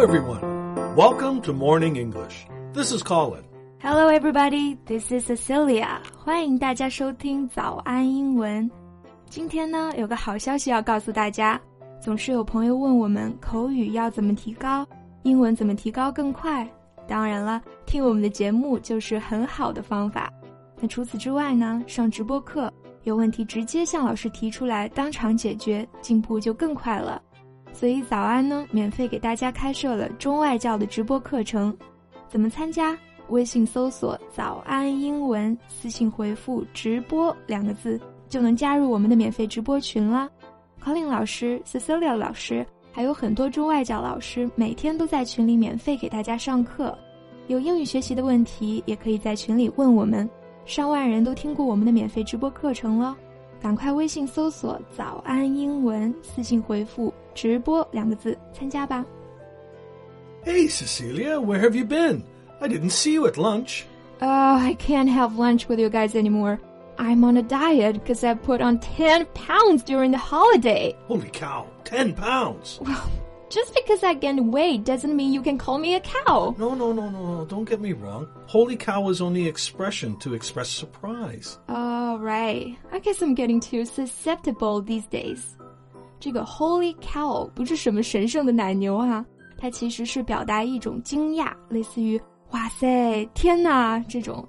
everyone. Welcome to Morning English. This is Colin. Hello, everybody. This is Cecilia. 欢迎大家收听早安英文。今天呢，有个好消息要告诉大家。总是有朋友问我们口语要怎么提高，英文怎么提高更快。当然了，听我们的节目就是很好的方法。那除此之外呢，上直播课，有问题直接向老师提出来，当场解决，进步就更快了。所以早安呢，免费给大家开设了中外教的直播课程。怎么参加？微信搜索“早安英文”，私信回复“直播”两个字，就能加入我们的免费直播群了。Colin 老师、Cecilia 老师，还有很多中外教老师，每天都在群里免费给大家上课。有英语学习的问题，也可以在群里问我们。上万人都听过我们的免费直播课程了，赶快微信搜索“早安英文”，私信回复“直播”两个字参加吧。Hey, Cecilia, where have you been? I didn't see you at lunch. Oh, I can't have lunch with you guys anymore. I'm on a diet because I put on 10 pounds during the holiday. Holy cow, 10 pounds. Well, just because I gained weight doesn't mean you can call me a cow. No, no, no, no, no, don't get me wrong. Holy cow is only expression to express surprise. Oh, right. I guess I'm getting too susceptible these days. 这个 holy cow 不是什么神圣的奶牛啊，它其实是表达一种惊讶，类似于“哇塞，天哪”这种。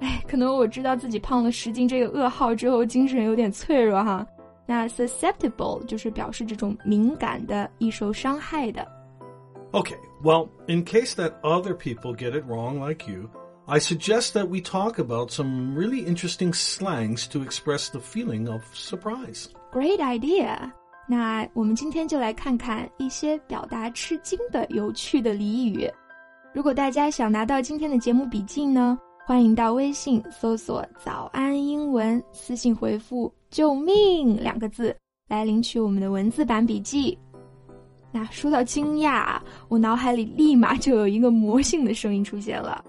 哎，可能我知道自己胖了十斤这个噩耗之后，精神有点脆弱哈。那 susceptible 就是表示这种敏感的、易受伤害的。Okay, well, in case that other people get it wrong like you, I suggest that we talk about some really interesting slangs to express the feeling of surprise. Great idea. 那我们今天就来看看一些表达吃惊的有趣的俚语。如果大家想拿到今天的节目笔记呢，欢迎到微信搜索“早安英文”，私信回复“救命”两个字来领取我们的文字版笔记。那说到惊讶，我脑海里立马就有一个魔性的声音出现了。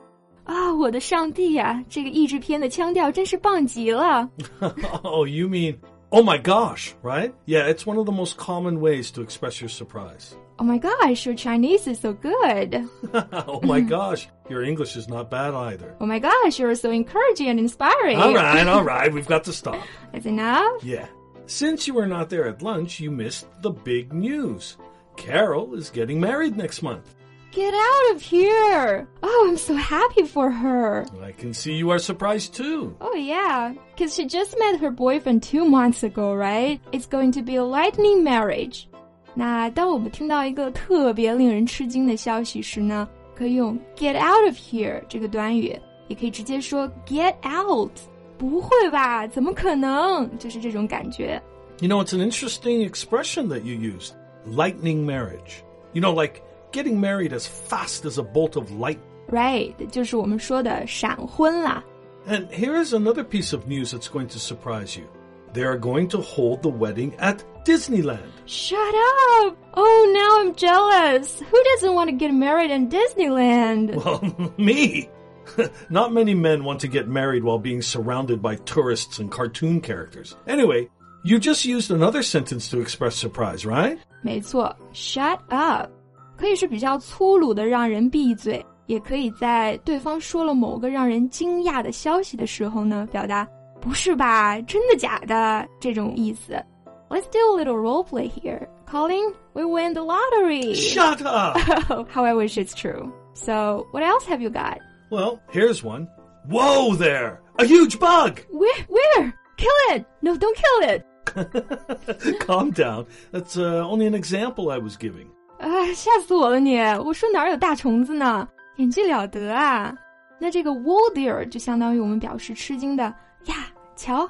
啊，我的上帝呀！这个译制片的腔调真是棒极了。oh, you mean oh my gosh, right? Yeah, it's one of the most common ways to express your surprise. Oh my gosh, your Chinese is so good. oh my gosh, your English is not bad either. Oh my gosh, you're so encouraging and inspiring. All right, all right, we've got to stop. Is enough? Yeah. Since you were not there at lunch, you missed the big news. Carol is getting married next month. Get out of here! Oh, I'm so happy for her. I can see you are surprised too. Oh, yeah, because she just met her boyfriend two months ago, right? It's going to be a lightning marriage. 那当我们听到一个特别令人吃惊的消息时呢，可以用 get out of here 这个短语，也可以直接说 get out。不会吧？怎么可能？就是这种感觉。You know, it's an interesting expression that you used. Lightning marriage. You know, like getting married as fast as a bolt of light. Right，就是我们说的闪婚啦。And here is another piece of news that's going to surprise you. They are going to hold the wedding at Disneyland. Shut up! Oh, now I'm jealous. Who doesn't want to get married in Disneyland? Well, me. Not many men want to get married while being surrounded by tourists and cartoon characters. Anyway, you just used another sentence to express surprise, right? 没错，shut up 可以是比较粗鲁的让人闭嘴，也可以在对方说了某个让人惊讶的消息的时候呢，表达不是吧，真的假的这种意思。Let's do a little role play here. Colin, we win the lottery. Shut up! How I wish it's true. So, what else have you got? Well, here's one. Whoa there! A huge bug! Where? Where? Kill it! No, don't kill it! Calm down. That's uh, only an example I was giving. 啊，吓死我了你！我说哪儿有大虫子呢？演技了得啊！那这个 whoa there 就相当于我们表示吃惊的呀，瞧。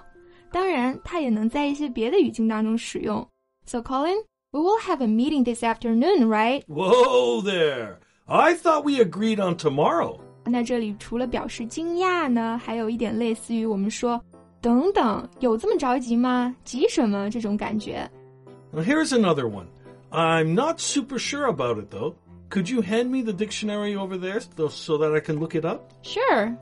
当然，它也能在一些别的语境当中使用。So Colin, we will have a meeting this afternoon, right? Whoa there! I thought we agreed on tomorrow. 那这里除了表示惊讶呢，还有一点类似于我们说“等等，有这么着急吗？急什么？”这种感觉。Well, here's another one. I'm not super sure about it though. Could you hand me the dictionary over there so that I can look it up? Sure.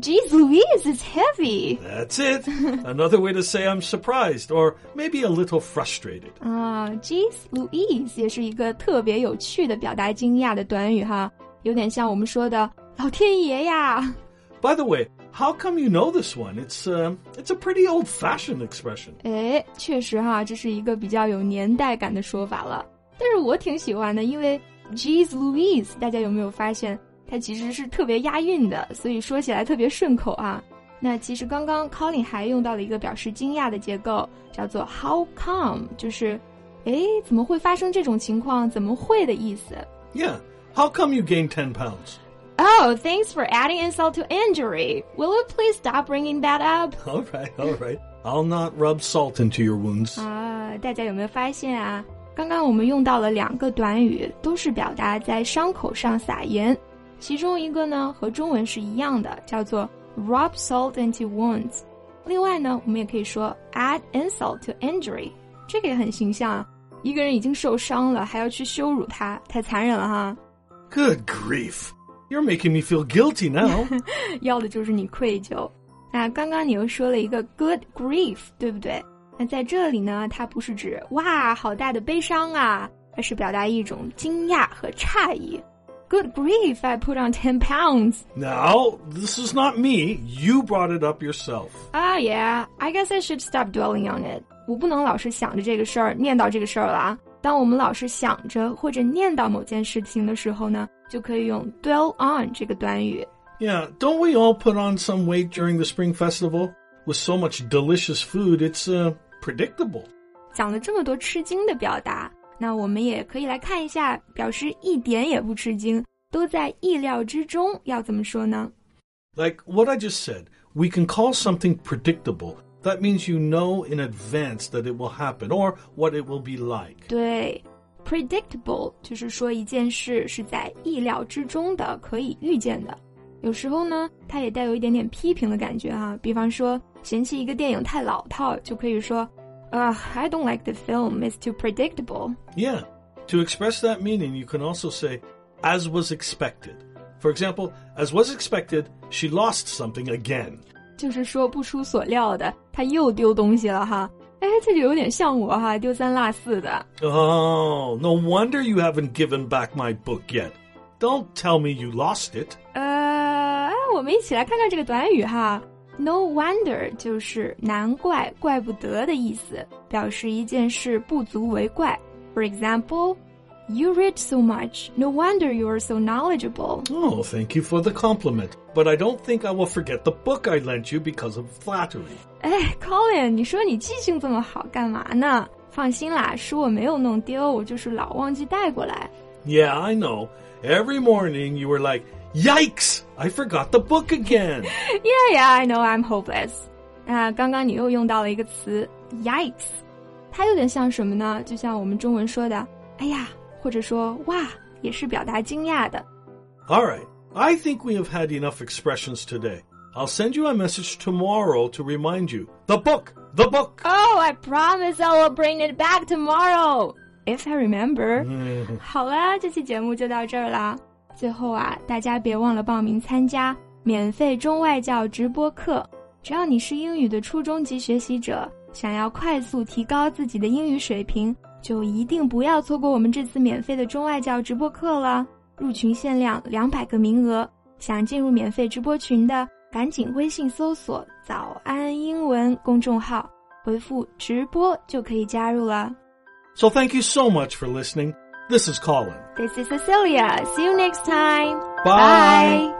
Geez Louise, it's heavy. That's it. Another way to say I'm surprised or maybe a little frustrated. 啊，Geez Louise 也是一个特别有趣的表达惊讶的短语哈，有点像我们说的“老天爷呀”。 By the way, how come you know this one? It's uh, it's a pretty old-fashioned expression. 哎，确实哈，这是一个比较有年代感的说法了。但是我挺喜欢的，因为 Geez Louise，大家有没有发现它其实是特别押韵的，所以说起来特别顺口啊。那其实刚刚 Colin 还用到了一个表示惊讶的结构，叫做 How come，就是哎怎么会发生这种情况？怎么会的意思。 Yeah. How come you gained 10 pounds? Oh, thanks for adding insult to injury. Will you please stop bringing that up? All right, all right. I'll not rub salt into your wounds. 啊，大家有没有发现啊？刚刚我们用到了两个短语，都是表达在伤口上撒盐。其中一个呢和中文是一样的，叫做 rub salt into wounds。另外呢，我们也可以说 add insult to injury，这个也很形象啊。一个人已经受伤了，还要去羞辱他，太残忍了哈！ Good grief. You're making me feel guilty now. 要的就是你愧疚。那刚刚你又说了一个 good grief，对不对？那在这里呢，它不是指哇好大的悲伤啊，而是表达一种惊讶和诧异。Good grief! I put on ten pounds. now, this is not me. You brought it up yourself. Ah, yeah. I guess I should stop dwelling on it. 我不能老是想着这个事儿，念叨这个事儿了啊。当我们老是想着或者念叨某件事情的时候呢， 就可以用 dwell on 这个短语。 Yeah, don't we all put on some weight during the Spring Festival? With so much delicious food, it's uh, predictable. 讲了这么多吃惊的表达，那我们也可以来看一下，表示一点也不吃惊，都在意料之中，要怎么说呢？ Like what I just said, we can call something predictable. That means you know in advance that it will happen or what it will be like. 对 ，predictable 就是说一件事是在意料之中的，可以预见的。有时候呢，它也带有一点点批评的感觉哈、比方说，嫌弃一个电影太老套，就可以说，啊、i don't like the film. It's too predictable. Yeah. To express that meaning, you can also say, as was expected. For example, as was expected, she lost something again. 就是说不出所料的，他又丢东西了哈。 哎，这就有点像我哈，丢三落四的。Oh, no wonder you haven't given back my book yet. Don't tell me you lost it. 呃，哎，我们一起来看看这个短语哈。No wonder 就是难怪、怪不得的意思，表示一件事不足为怪。For example, you read so much. No wonder you are so knowledgeable. Oh, thank you for the compliment. But I don't think I will forget the book I lent you because of flattery. 哎，Colin，你说你记性这么好，干嘛呢？放心啦，书我没有弄丢，我就是老忘记带过来。 Yeah, I know. Every morning you were like, Yikes! I forgot the book again. Yeah, yeah, I know I'm hopeless. 那刚刚你又用到了一个词 “yikes”，它有点像什么呢？就像我们中文说的“哎呀” 或者说“哇”，也是表达惊讶的。 All right. I think we have had enough expressions today. I'll send you a message tomorrow to remind you. The book! The book! Oh, I promise I will bring it back tomorrow if I remember. 好啦，这期节目就到这儿啦。最后啊，大家别忘了报名参加免费中外教直播课。只要你是英语的初中级学习者，想要快速提高自己的英语水平， 就一定不要错过我们这次免费的中外教直播课了。入群限量两百个名额，想进入免费直播群的，赶紧微信搜索“早安英文”公众号，回复“直播”就可以加入了。 So thank you so much for listening. This is Colin. This is Cecilia. See you next time. Bye. Bye.